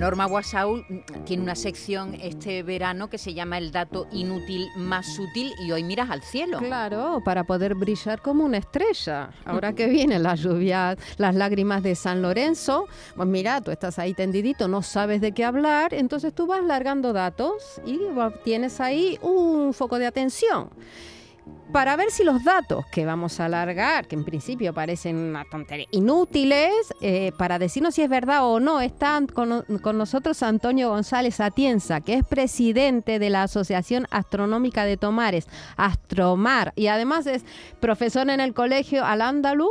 Norma Guasaul mm, tiene una sección este verano que se llama El dato inútil más útil y hoy miras al cielo. Claro, para poder brillar como una estrella. Ahora que vienen las lluvias, las lágrimas de San Lorenzo, pues mira, tú estás ahí tendidito, no sabes de qué hablar, entonces tú vas largando datos y tienes ahí un foco de atención para ver si los datos que vamos a alargar, que en principio parecen una tontería, inútiles, eh, para decirnos si es verdad o no, están con, con, nosotros Antonio González Atienza, que es presidente de la Asociación Astronómica de Tomares, Astromar, y además es profesor en el Colegio Al Andaluz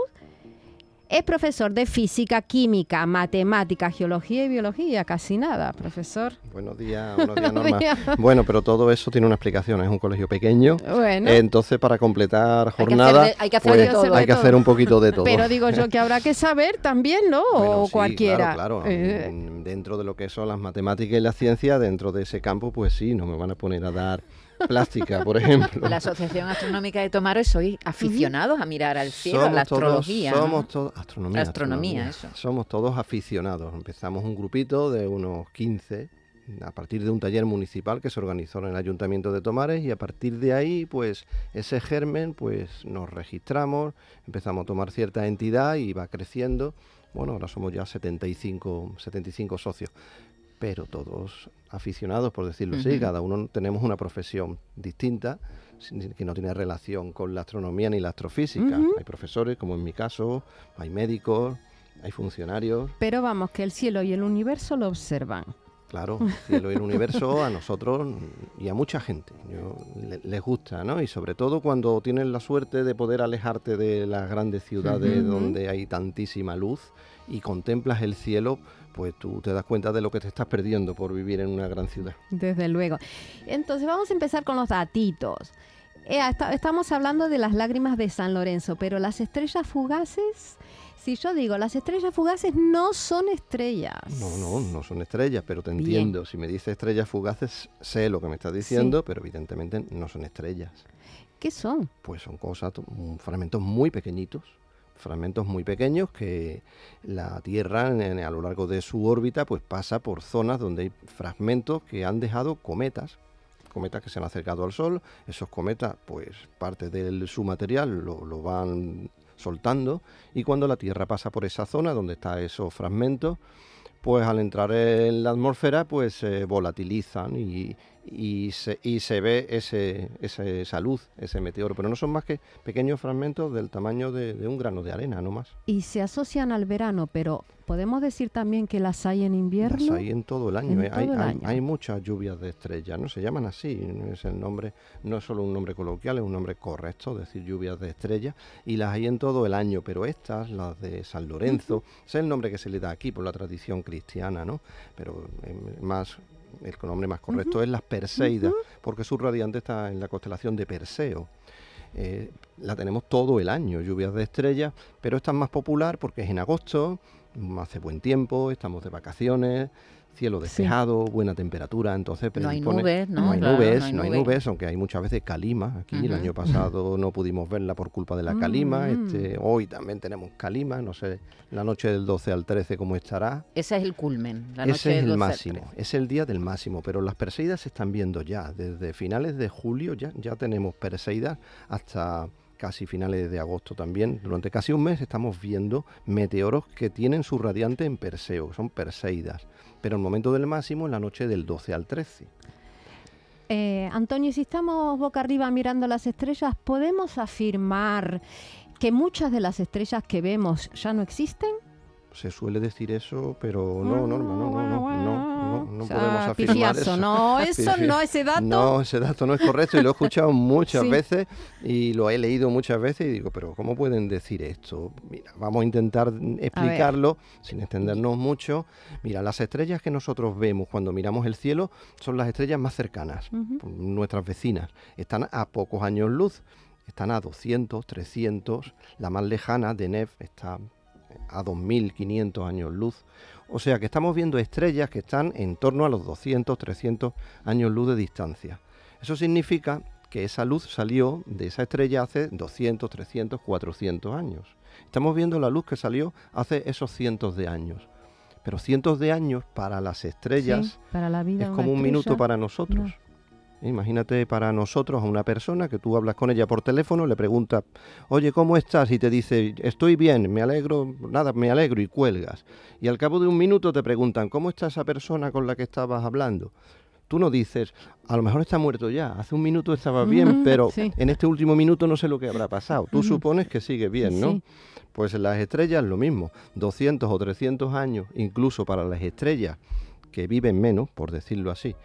es profesor de física, química, matemática, geología y biología, casi nada, profesor. Buenos días, buenos días, Norma. bueno, pero todo eso tiene una explicación, es un colegio pequeño. Bueno. Entonces, para completar jornada, hay que hacer, pues, hay que hacer un poquito de todo. Pero digo yo que habrá que saber también, ¿no? o cualquiera. Claro, claro. Eh. Dentro de lo que son las matemáticas y la ciencia, dentro de ese campo, pues sí, no me van a poner a dar plástica, por ejemplo. La Asociación Astronómica de Tomares sois aficionados a mirar al cielo, a la astrología. somos todos, astronomía, astronomía, eso. Somos todos aficionados. Empezamos un grupito de unos 15 a partir de un taller municipal que se organizó en el Ayuntamiento de Tomares y a partir de ahí, pues ese germen, pues nos registramos, empezamos a tomar cierta entidad y va creciendo. Bueno, ahora somos ya 75, 75 socios pero todos aficionados, por decirlo así, cada uno tenemos una profesión distinta que no tiene relación con la astronomía ni la astrofísica. Hay profesores, como en mi caso, hay médicos, hay funcionarios. Pero vamos, que el cielo y el universo lo observan. Claro, el cielo y el universo a nosotros y a mucha gente les gusta, ¿no? Y sobre todo cuando tienes la suerte de poder alejarte de las grandes ciudades donde hay tantísima luz y contemplas el cielo, pues tú te das cuenta de lo que te estás perdiendo por vivir en una gran ciudad. Desde luego. Entonces vamos a empezar con los datitos. Eh, estamos hablando de las lágrimas de San Lorenzo, pero las estrellas fugaces, si yo digo, las estrellas fugaces no son estrellas. No, no, no son estrellas, pero te entiendo. Si me dices estrellas fugaces, sé lo que me estás diciendo, pero evidentemente no son estrellas. ¿Qué son? Pues son cosas, fragmentos muy pequeñitos fragmentos muy pequeños que la Tierra a lo largo de su órbita pues pasa por zonas donde hay fragmentos que han dejado cometas, cometas que se han acercado al Sol, esos cometas pues parte de su material lo, lo van soltando y cuando la Tierra pasa por esa zona donde está esos fragmentos pues al entrar en la atmósfera pues se volatilizan y, y se, y se ve ese, esa luz, ese meteoro, pero no son más que pequeños fragmentos del tamaño de, un grano de arena, no más. Y se asocian al verano, pero podemos decir también que las hay en invierno. Las hay en todo el año, eh, hay, hay, muchas lluvias de estrellas, ¿no? Se llaman así, es el nombre, no es solo un nombre coloquial, es un nombre correcto, decir lluvias de estrellas, y las hay en todo el año, pero estas, las de San Lorenzo, es el nombre que se le da aquí por la tradición cristiana, ¿no? Pero eh, más el nombre más correcto es las Perseidas, porque su radiante está en la constelación de Perseo. Eh, la tenemos todo el año, lluvias de estrellas, pero esta es más popular porque es en agosto, hace buen tiempo, estamos de vacaciones, cielo despejado, buena temperatura, entonces no hay nubes, ¿no? hay nubes, no hay, nubes, aunque hay muchas veces calima. Aquí el año pasado no pudimos verla por culpa de la calima, mm. este, hoy también tenemos calima, no sé, la noche del 12 al 13 cómo estará. Ese es el culmen, la noche Ese es el máximo, es el día del máximo, pero las Perseidas se están viendo ya, desde finales de julio ya, ya tenemos Perseidas hasta casi finales de agosto también. Durante casi un mes estamos viendo meteoros que tienen su radiante en Perseo, son Perseidas pero el momento del máximo en la noche del 12 al 13. Eh, Antonio, si estamos boca arriba mirando las estrellas, ¿podemos afirmar que muchas de las estrellas que vemos ya no existen? Se suele decir eso, pero no, Norma, no, no, no, no, no, podemos afirmar eso. No, eso no, ese dato. No, ese dato no es correcto y lo he escuchado muchas veces y lo he leído muchas veces y digo, pero ¿cómo pueden decir esto? Mira, vamos a intentar explicarlo sin extendernos mucho. Mira, las estrellas que nosotros vemos cuando miramos el cielo son las estrellas más cercanas, nuestras vecinas. Están a pocos años luz están a 200, 300, la más lejana de Nef está a 2.500 años luz. O sea que estamos viendo estrellas que están en torno a los 200, 300 años luz de distancia. Eso significa que esa luz salió de esa estrella hace 200, 300, 400 años. Estamos viendo la luz que salió hace esos cientos de años. Pero cientos de años para las estrellas Sí, para la vida es como un minuto para nosotros. Imagínate para nosotros a una persona que tú hablas con ella por teléfono, le preguntas, oye, ¿cómo estás? Y te dice, estoy bien, me alegro, nada, me alegro y cuelgas. Y al cabo de un minuto te preguntan, ¿cómo está esa persona con la que estabas hablando? Tú no dices, a lo mejor está muerto ya, hace un minuto estaba bien, pero sí. en este último minuto no sé lo que habrá pasado. Tú supones que sigue bien, ¿no? Sí. Pues en las estrellas lo mismo, 200 o 300 años, incluso para las estrellas que viven menos, por decirlo así,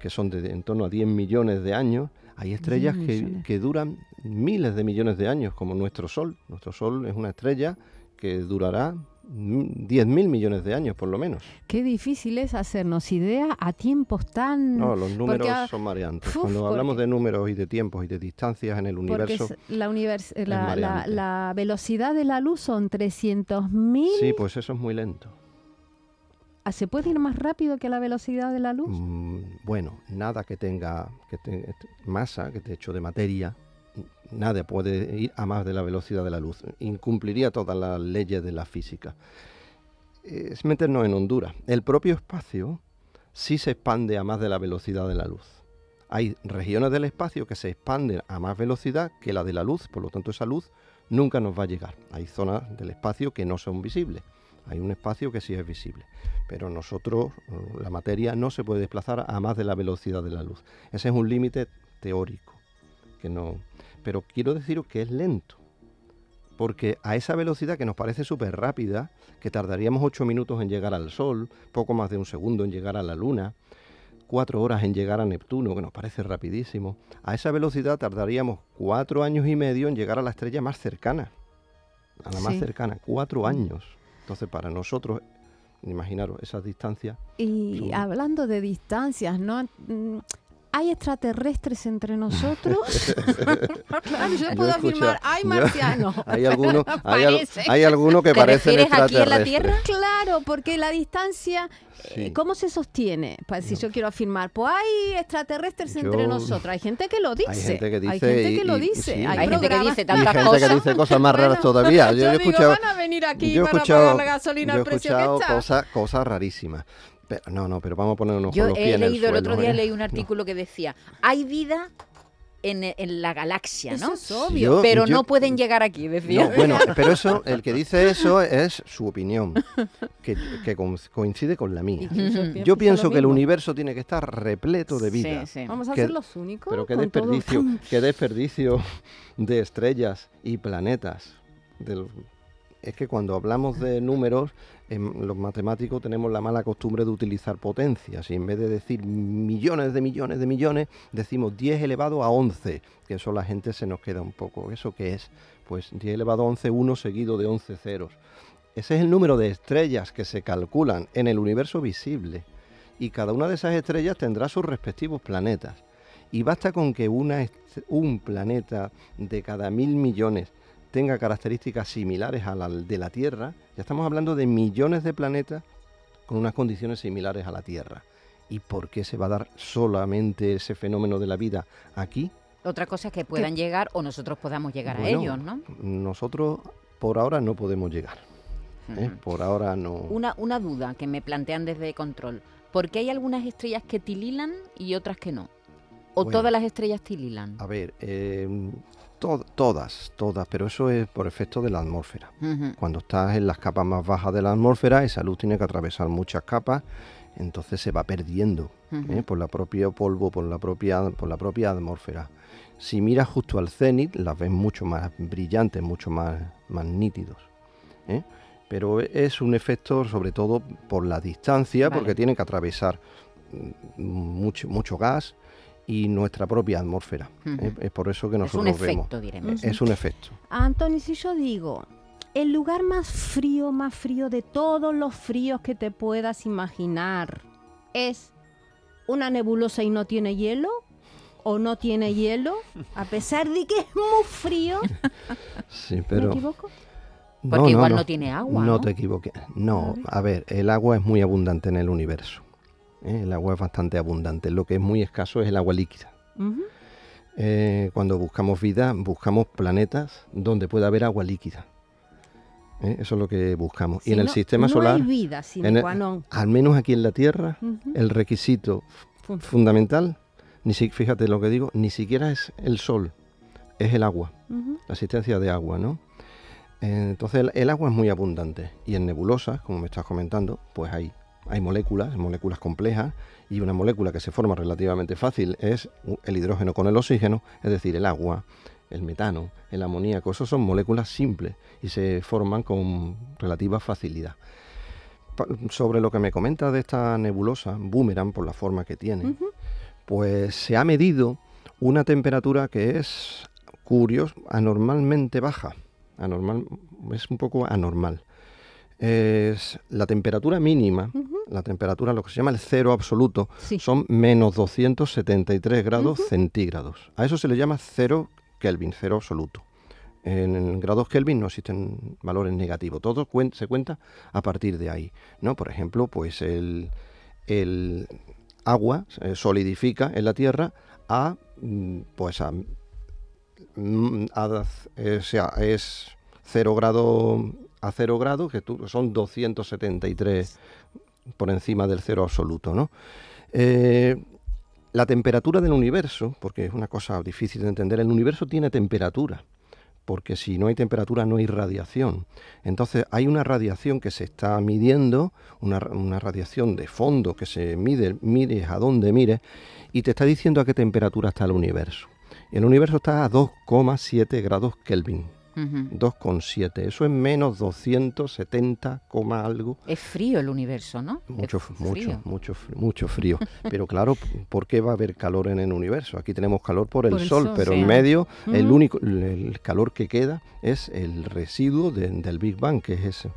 que son de en torno a 10 millones de años, hay estrellas que, que duran miles de millones de años, como nuestro Sol. Nuestro Sol es una estrella que durará mm, 10.000 millones de años, por lo menos. Qué difícil es hacernos idea a tiempos tan... No, los números ah, son mareantes. uf, Cuando hablamos porque- de números y de tiempos y de distancias en el universo, la, univers- la, la- mareante. la velocidad de la luz son 300.000. sí, pues eso es muy lento. Ah, ¿Se puede ir más rápido que la velocidad de la luz? Mm, bueno, nada que tenga que te- masa, que esté hecho de materia, nada puede ir a más de la velocidad de la luz. Incumpliría todas las leyes de la física. Es meternos en Honduras. El propio espacio sí se expande a más de la velocidad de la luz. Hay regiones del espacio que se expanden a más velocidad que la de la luz, por lo tanto esa luz nunca nos va a llegar. Hay zonas del espacio que no son visibles. Hay un espacio que sí es visible pero nosotros, eh, la materia no se puede desplazar a más de la velocidad de la luz. Ese es un límite teórico, que no, pero quiero deciros que es lento, porque a esa velocidad que nos parece súper rápida, que tardaríamos ocho minutos en llegar al Sol, poco más de un segundo en llegar a la Luna, cuatro horas en llegar a Neptuno, que nos parece rapidísimo, a esa velocidad tardaríamos cuatro años y medio en llegar a la estrella más cercana, a la más cercana, cuatro años. Entonces, para nosotros, imaginaros esas distancias. Y Son- hablando de distancias, ¿no? ¿Hay extraterrestres entre nosotros? claro, yo Yo puedo afirmar, hay marcianos. Hay algunos, hay, al- Parece. hay algunos que ¿Te parecen aquí en la extraterrestres. Claro, porque la distancia, eh. ¿cómo se sostiene? Pues si yo quiero afirmar, pues hay extraterrestres entre nosotros. Hay gente que lo dice. Hay gente que Hay dice gente y- que lo y- dice. sí. Hay, Hay gente que dice tantas gente cosas. que dice cosas más raras Bueno, todavía. Yo, Yo, digo, escuchado, van a venir aquí yo he para escuchado- pagar la gasolina yo he al precio que escuchado está. cosas, cosas rarísimas. Pero, no, no, pero vamos a ponernos Yo con los pies he en el leído el, suelo, otro día ¿eh? leí un No. artículo que decía, hay vida en, en la galaxia, Eso ¿no? es obvio. Yo- pero yo- no pueden llegar aquí, decía. No, bueno, pero eso, el que dice eso es su opinión, que, que co- coincide con la mía. Yo pienso Yo que el universo tiene que estar repleto de vida. Sí, sí. Vamos a que- ser los únicos. Pero qué todo- desperdicio, qué desperdicio de estrellas y planetas. Del- es que cuando hablamos de números, en los matemáticos tenemos la mala costumbre de utilizar potencias y en vez de decir millones de millones de millones, decimos 10 elevado a 11, que eso la gente se nos queda un poco. ¿Eso qué es? Pues 10 elevado a 11, 1 seguido de 11 ceros. Ese es el número de estrellas que se calculan en el universo visible y cada una de esas estrellas tendrá sus respectivos planetas. Y basta con que una un planeta de cada mil millones tenga características similares a la de la Tierra, ya estamos hablando de millones de planetas con unas condiciones similares a la Tierra. ¿Y por qué se va a dar solamente ese fenómeno de la vida aquí? Otra cosa es que puedan llegar o nosotros podamos llegar a ellos, ¿no? Nosotros por ahora no podemos llegar. ¿eh? Por ahora no. Una, una duda que me plantean desde control. ¿Por qué hay algunas estrellas que tililan y otras que no? ¿O Bueno. todas las estrellas tililan? A ver, eh, to- todas, todas, pero eso es por efecto de la atmósfera. Cuando estás en las capas más bajas de la atmósfera, esa luz tiene que atravesar muchas capas, entonces se va perdiendo. ¿eh? por la propia polvo, por la propia, por la propia atmósfera. Si miras justo al cenit, las ves mucho más brillantes, mucho más, más nítidos. ¿eh? Pero es un efecto sobre todo por la distancia, Vale. porque tiene que atravesar mm, mucho, mucho gas y nuestra propia atmósfera. ¿eh? Ujú. Es por eso que Es nosotros un efecto, vemos. diremos. Es un efecto. Anthony, si yo digo, el lugar más frío, más frío de todos los fríos que te puedas imaginar es una nebulosa y no tiene hielo o no tiene hielo, a pesar de que es muy frío. Sí, ¿Me pero equivoco? Porque igual no tiene agua, ¿no? te equivoques. No, a ver, el agua es muy abundante en el universo. ¿Eh? El agua es bastante abundante. Lo que es muy escaso es el agua líquida. Eh, cuando buscamos vida, buscamos planetas donde pueda haber agua líquida. ¿Eh? Eso es lo que buscamos. Si y en el sistema no solar, hay vida el- al menos aquí en la Tierra, el requisito Fun- fundamental, ni si, fíjate lo que digo, ni siquiera es el sol, es el agua, la existencia de agua, ¿no? Entonces el, el agua es muy abundante y en nebulosas, como me estás comentando, pues hay, hay moléculas, moléculas complejas y una molécula que se forma relativamente fácil es el hidrógeno con el oxígeno, es decir, el agua, el metano, el amoníaco, esos son moléculas simples y se forman con relativa facilidad. Pa- Sobre lo que me comenta de esta nebulosa, Boomerang, por la forma que tiene, pues se ha medido una temperatura que es curiosa, anormalmente baja. Anormal, es un poco anormal. Es la temperatura mínima, la temperatura, lo que se llama el cero absoluto, Sí. son menos 273 grados centígrados. A eso se le llama cero Kelvin, cero absoluto. En grados Kelvin no existen valores negativos, todo cuen- se cuenta a partir de ahí. ¿no? Por ejemplo, pues el, el agua se solidifica en la Tierra a, mm, pues a, mm, a- eh, o sea, es 0 grado a 0 grados, que son 273 por encima del cero absoluto, ¿no? Eh, la temperatura del universo, porque es una cosa difícil de entender, el universo tiene temperatura, porque si no hay temperatura no hay radiación. Entonces hay una radiación que se está midiendo, una, una radiación de fondo que se mide, mires a dónde mires, y te está diciendo a qué temperatura está el universo. El universo está a 2,7 grados Kelvin. Ujú. 2,7. Eso es menos 270, coma algo. Es frío el universo, ¿no? Mucho, mucho, frío. mucho, fr- mucho frío. Pero claro, ¿por qué va a haber calor en el universo? Aquí tenemos calor por el, Por el sol, sol, pero sí. en medio el único, el- calor que queda es el residuo de- del Big Bang, que es ese.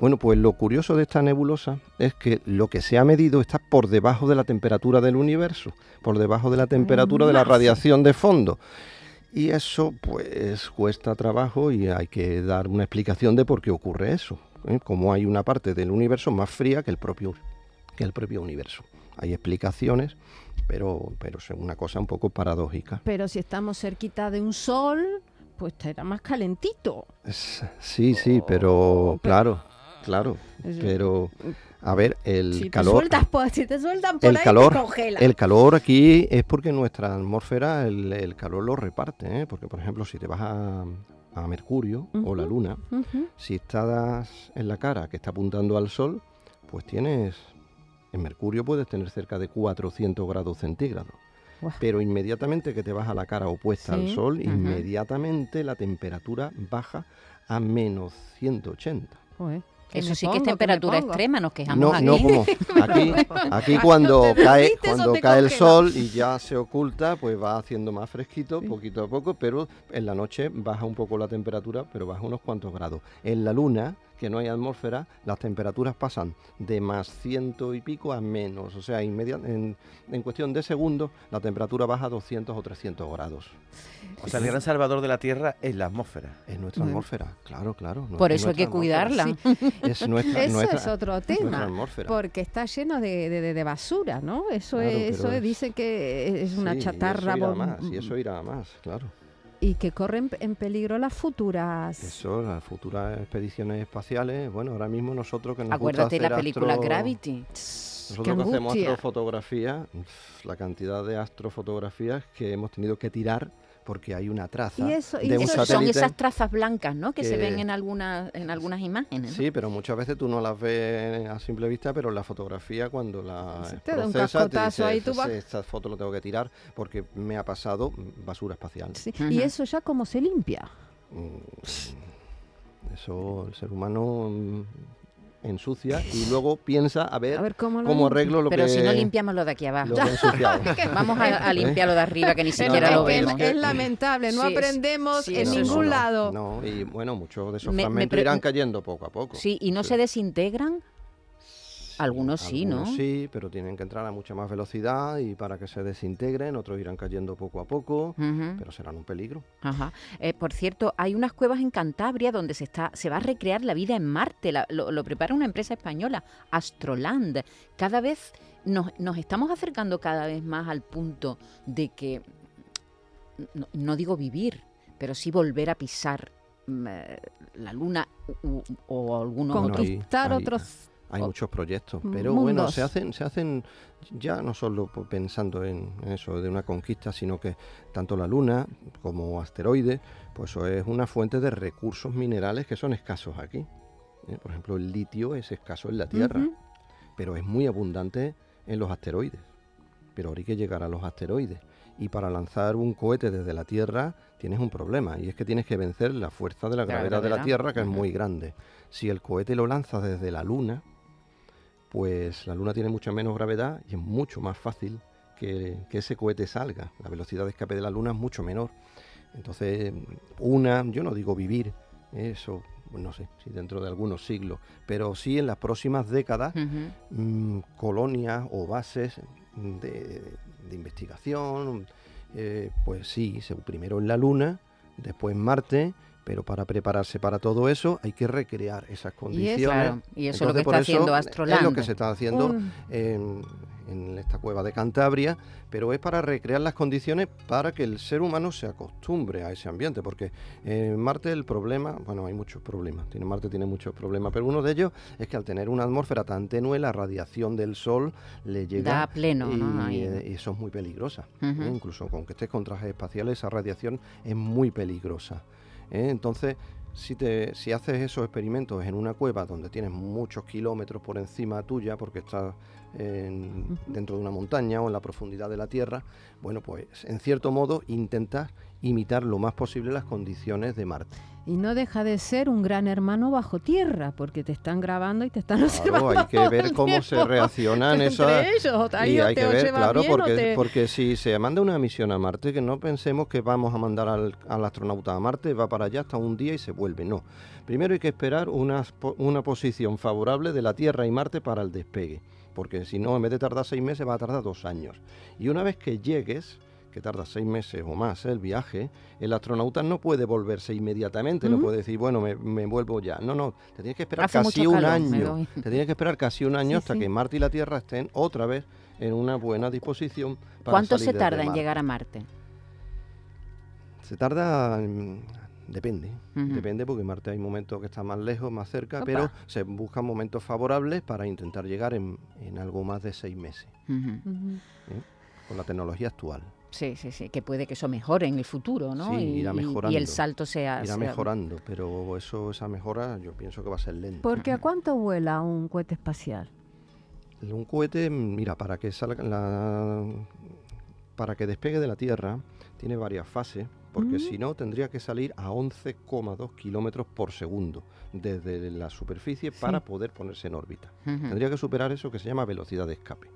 Bueno, pues lo curioso de esta nebulosa es que lo que se ha medido está por debajo de la temperatura del universo, por debajo de la temperatura de la radiación de fondo. Y eso pues cuesta trabajo y hay que dar una explicación de por qué ocurre eso. ¿eh? Como hay una parte del universo más fría que el propio, que el propio universo. Hay explicaciones, pero, pero es una cosa un poco paradójica. Pero si estamos cerquita de un sol, pues estará más calentito. Sí, sí, pero pero- claro, claro. Es- Pero, a ver, el si te calor... sueltas, si te sueltan por el ahí, calor, te congela. el calor aquí es porque nuestra atmósfera el, el calor lo reparte, ¿eh? porque por ejemplo si te vas a, a Mercurio o la. Luna, si estás en la cara que está apuntando al Sol, pues tienes, en Mercurio puedes tener cerca de 400 grados centígrados. Pero inmediatamente que te vas a la cara opuesta al Sol, inmediatamente la temperatura baja a menos 180. Joder, ¿qué Eso sí que es ¿Qué me temperatura extrema, nos quejamos No, aquí. no como aquí, aquí Cuando cae, cuando cae el sol y ya se oculta, pues va haciendo más fresquito Sí. poquito a poco, pero en la noche baja un poco la temperatura, pero baja unos cuantos grados. En la luna, que no hay atmósfera, las temperaturas pasan de más ciento y pico a menos, o sea, en, en cuestión de segundos la temperatura baja a 200 o 300 grados. O sea, el gran salvador de la Tierra es la atmósfera. Es nuestra atmósfera, claro, claro. Por es eso hay que cuidarla. Es nuestra, Eso nuestra- es otro tema. Porque está lleno de, de- de- basura, ¿no? Eso Claro, es, eso es- dicen que es una Sí, y chatarra Eso irá bom- más, y eso irá a más, claro. Y que corren en peligro las futuras. Eso, las futuras expediciones espaciales, bueno, ahora mismo nosotros que nos Acuérdate de gusta la hacer película astro- Gravity. Nosotros que hacemos astrofotografía, la cantidad de astrofotografías que hemos tenido que tirar porque hay una traza Y eso- y de un eso- son esas trazas blancas, ¿no? Que, se ven en algunas en algunas imágenes. ¿no? Sí, pero muchas veces tú no las ves a simple vista, pero en la fotografía cuando la te da un te ahí, tú vas- esta foto lo tengo que tirar porque me ha pasado basura espacial. Sí. Y eso ya cómo se limpia. Mm, Eso el ser humano ensucia y luego piensa a ver, A ver cómo arreglo lo Pero que si no limpiamos lo de aquí abajo. Vamos a, a limpiarlo de arriba, que ni siquiera es lo es- vemos. es lamentable, no Sí, aprendemos sí, en No, ningún no, lado. No, y bueno, muchos de esos Me- me fragmentos irán cayendo poco a poco. Sí, y no se desintegran. Algunos sí, ¿no? Algunos sí, pero tienen que entrar a mucha más velocidad y para que se desintegren, otros irán cayendo poco a poco, pero serán un peligro. Ajá. Eh, por cierto, hay unas cuevas en Cantabria donde se está, se va a recrear la vida en Marte. La- lo, lo prepara una empresa española, Astroland. Cada vez nos, nos estamos acercando cada vez más al punto de que no, no digo vivir, pero sí volver a pisar mm, eh, la luna o alguno Bueno, otro. ahí- Conquistar ahí- otros... Hay muchos proyectos, pero bueno, se hacen, se hacen ya no solo pensando en eso de una conquista, sino que tanto la Luna como asteroides, pues eso es una fuente de recursos minerales que son escasos aquí. ¿eh? Por ejemplo, el litio es escaso en la Tierra, pero es muy abundante en los asteroides. Pero hay que llegar a los asteroides. Y para lanzar un cohete desde la Tierra tienes un problema, y es que tienes que vencer la fuerza de la gravedad de la. Tierra, que es muy grande. Si el cohete lo lanzas desde la Luna, pues la Luna tiene mucha menos gravedad y es mucho más fácil que, que ese cohete salga. La velocidad de escape de la Luna es mucho menor. Entonces, una, yo no digo vivir, eso, pues no sé, si dentro de algunos siglos, pero sí en las próximas décadas, mm, colonias o bases de, de investigación, eh, pues sí, primero en la Luna, después en Marte, pero para prepararse para todo eso hay que recrear esas condiciones. Claro, y eso es lo que está haciendo Es lo que se está haciendo Un- en, en esta cueva de Cantabria, pero es para recrear las condiciones para que el ser humano se acostumbre a ese ambiente, porque en Marte el problema, bueno, hay muchos problemas, tiene, Marte tiene muchos problemas, pero uno de ellos es que al tener una atmósfera tan tenue, la radiación del Sol le llega Da a pleno, y, eh, y eso es muy peligrosa. ¿eh? Incluso con que estés con trajes espaciales, esa radiación es muy peligrosa. ¿Eh? Entonces, si, te, si haces esos experimentos en una cueva donde tienes muchos kilómetros por encima tuya, porque estás en- dentro de una montaña o en la profundidad de la Tierra, bueno, pues en cierto modo intentas imitar lo más posible las condiciones de Marte. Y no deja de ser un gran hermano bajo tierra, porque te están grabando y te están Claro, observando hay que ver cómo se reaccionan esas... ellos, Y hay te que ver, claro, bien porque, te- porque si se manda una misión a Marte, que no pensemos que vamos a mandar al, al astronauta a Marte, va para allá hasta un día y se vuelve. No. Primero hay que esperar una, una posición favorable de la Tierra y Marte para el despegue. Porque si no, en vez de tardar seis meses, va a tardar dos años. Y una vez que llegues, que tarda seis meses o más el viaje, el astronauta no puede volverse inmediatamente, no puede decir, bueno, me, me vuelvo ya. No, no, te tienes que esperar Hace casi un año. Te tienes que esperar casi un año Sí, hasta sí. que Marte y la Tierra estén otra vez en una buena disposición para ¿Cuánto salir se desde tarda en llegar a Marte? Se tarda, depende, depende porque Marte hay momentos que está más lejos, más cerca, Opa. pero se buscan momentos favorables para intentar llegar en, en algo más de seis meses. Ujú. con la tecnología actual. Sí, sí, sí, que puede que eso mejore en el futuro, ¿no? Sí, y, irá y- y mejorando. el salto sea... Irá sea- mejorando, pero eso, esa mejora yo pienso que va a ser lenta. Porque ¿a cuánto vuela un cohete espacial? Un cohete, mira, para que salga la, para que despegue de la Tierra, tiene varias fases, porque Mm. si no tendría que salir a 11,2 kilómetros por segundo desde la superficie para poder ponerse en órbita. Tendría que superar eso que se llama velocidad de escape.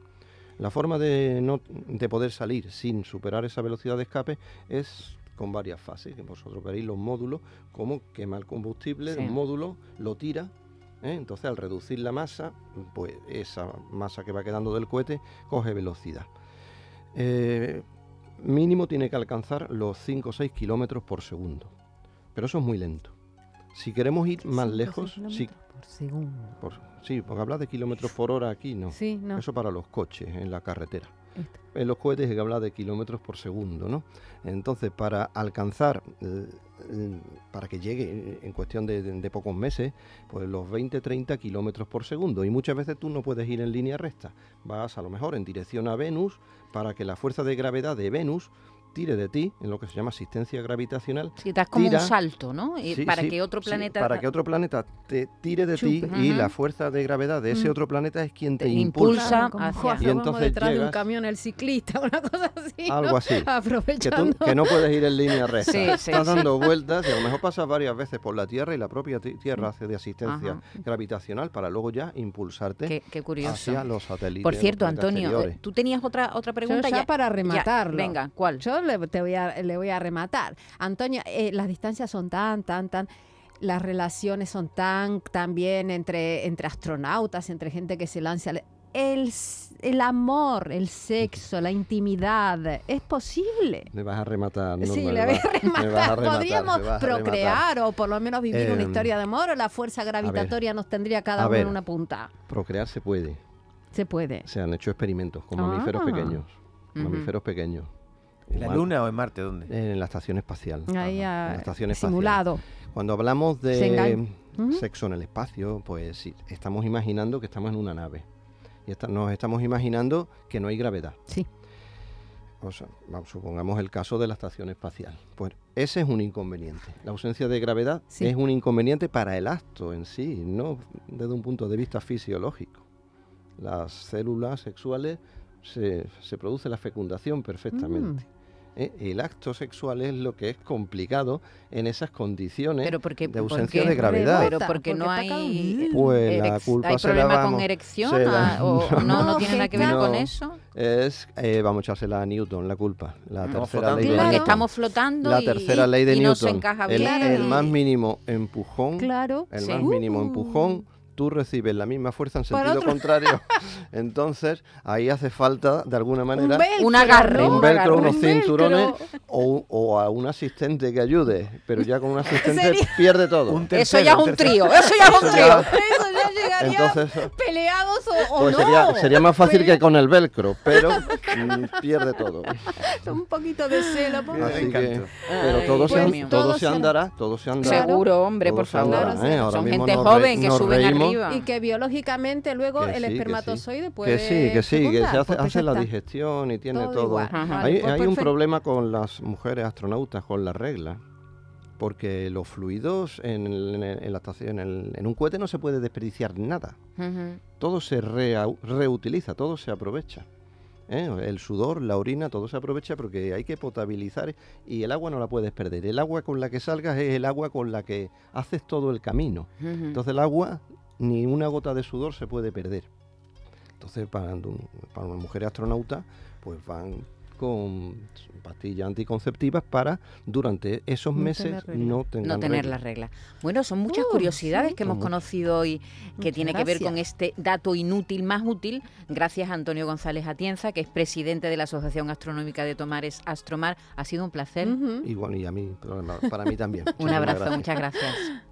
La forma de, no, de poder salir sin superar esa velocidad de escape es con varias fases, que vosotros veréis los módulos, como quema el combustible, Sí. un módulo lo tira, ¿eh? entonces al reducir la masa, pues esa masa que va quedando del cohete coge velocidad. Eh, mínimo tiene que alcanzar los 5 o 6 kilómetros por segundo, pero eso es muy lento. Si queremos ir más lejos, kilómetros por segundo. por- sí, porque hablar de kilómetros por hora aquí no. Sí, no. Eso para los coches en la carretera. Esto. En los cohetes hay que hablar de kilómetros por segundo, ¿no? Entonces, para alcanzar, eh, eh, para que llegue en cuestión de, de- de pocos meses, pues los 20-30 kilómetros por segundo. Y muchas veces tú no puedes ir en línea recta. Vas a lo mejor en dirección a Venus para que la fuerza de gravedad de Venus tire de ti, en lo que se llama asistencia gravitacional, Sí, das como tira- un salto, ¿no? Y Sí, para sí, que otro sí, planeta... para que otro planeta te tire de ti y la fuerza de gravedad de ese Mm. otro planeta es quien te, Te impulsa. como hacia- Y entonces detrás de un camión el ciclista, una cosa así. ¿no? Algo así. Que, tú- Aprovechando. que no puedes ir en línea recta. Sí, sí, Estás sí. dando vueltas y a lo mejor pasas varias veces por la Tierra y la propia ti- Tierra hace de asistencia Ajá. gravitacional para luego ya impulsarte Qué, qué curioso. hacia los satélites. Por cierto, Antonio, exteriores. tú tenías otra otra Yo pregunta ya para rematarlo. venga, ¿cuál? Yo le, te voy a, le voy a rematar. Antonio, eh, las distancias son tan, tan, tan. Las relaciones son tan, bien entre, entre astronautas, entre gente que se lanza. El, el amor, el sexo, la intimidad, ¿es posible? Me vas a rematar. sí, Norma, le me voy a me vas a rematar. rematar, Podríamos me vas a rematar. procrear o por lo menos vivir una Em, historia de amor o la fuerza gravitatoria nos tendría cada uno en ver. una punta. Procrear se puede. Se puede. Se han hecho experimentos con Ah. mamíferos pequeños. Ujú. Mamíferos pequeños. ¿En la Luna o en Marte? ¿Dónde? En la estación espacial. Ahí Ajá, ah, en la estación espacial. simulado. Cuando hablamos de sexo en el espacio, pues sí, estamos imaginando que estamos en una nave. Y nos estamos imaginando que no hay gravedad. Sí. O sea, vamos, supongamos el caso de la estación espacial. Pues ese es un inconveniente. La ausencia de gravedad Sí. es un inconveniente para el acto en sí, no desde un punto de vista fisiológico. Las células sexuales se, se produce la fecundación perfectamente. Mm. ¿Eh? El acto sexual es lo que es complicado en esas condiciones Pero porque, de ausencia porque- de gravedad. Pero Rebota, porque no porque está hay... Pues la culpa ¿Hay se la problema con vamos- erección? se la- Ah, ¿O no, no No, tiene nada que ver no. con eso? Es, eh, vamos a echársela a Newton la culpa. La tercera ley de Claro. Porque Newton. estamos flotando La y, tercera y- ley de y no se Newton. encaja el, bien. el más mínimo empujón, Claro. el Sí. más mínimo Uh. empujón, tú recibes la misma fuerza en sentido contrario. Entonces, ahí hace falta, de alguna manera, velcro, Un agarre, un un velcro, unos Un cinturones o, o a un asistente que ayude. Pero ya con un asistente Sería- pierde todo. Un Eso ya es un trío, eso ya es un Eso trío. ya- Eso ya llegaría Entonces, o, o pues no. sería, sería más fácil que con el velcro, pero mm, pierde todo. Un poquito de celo. por- Así que, pero Ay, todo, se, todo Todo será- andará, todo se andará. Seguro, hombre, Todo por favor. andará, ¿eh? Ahora Son mismo gente joven que suben reímos. arriba. Y que biológicamente luego Que el sí, que sí. espermatozoide puede Que sí, que sí, que se hace, pues hace la digestión y tiene Todo Hay, pues hay un problema con las mujeres astronautas con la regla, porque los fluidos en, en la estación, en, un cohete no se puede desperdiciar nada. Todo se rea- reutiliza, todo se aprovecha. ¿eh? El sudor, la orina, todo se aprovecha porque hay que potabilizar y el agua no la puedes perder. El agua con la que salgas es el agua con la que haces todo el camino. Entonces el agua, ni una gota de sudor se puede perder. Entonces para una mujer astronauta, pues van con pastillas anticonceptivas para durante esos No meses tener regla. no tener regla. las reglas. Bueno, son muchas Uh, curiosidades sí. que hemos conocido hoy que Muchas tiene que ver con este dato inútil más útil, gracias a Antonio González Atienza, que es presidente de la Asociación Astronómica de Tomares Astromar. Ha sido un placer. Y bueno, y a mí, para, para mí también. Un abrazo, gracias. muchas gracias.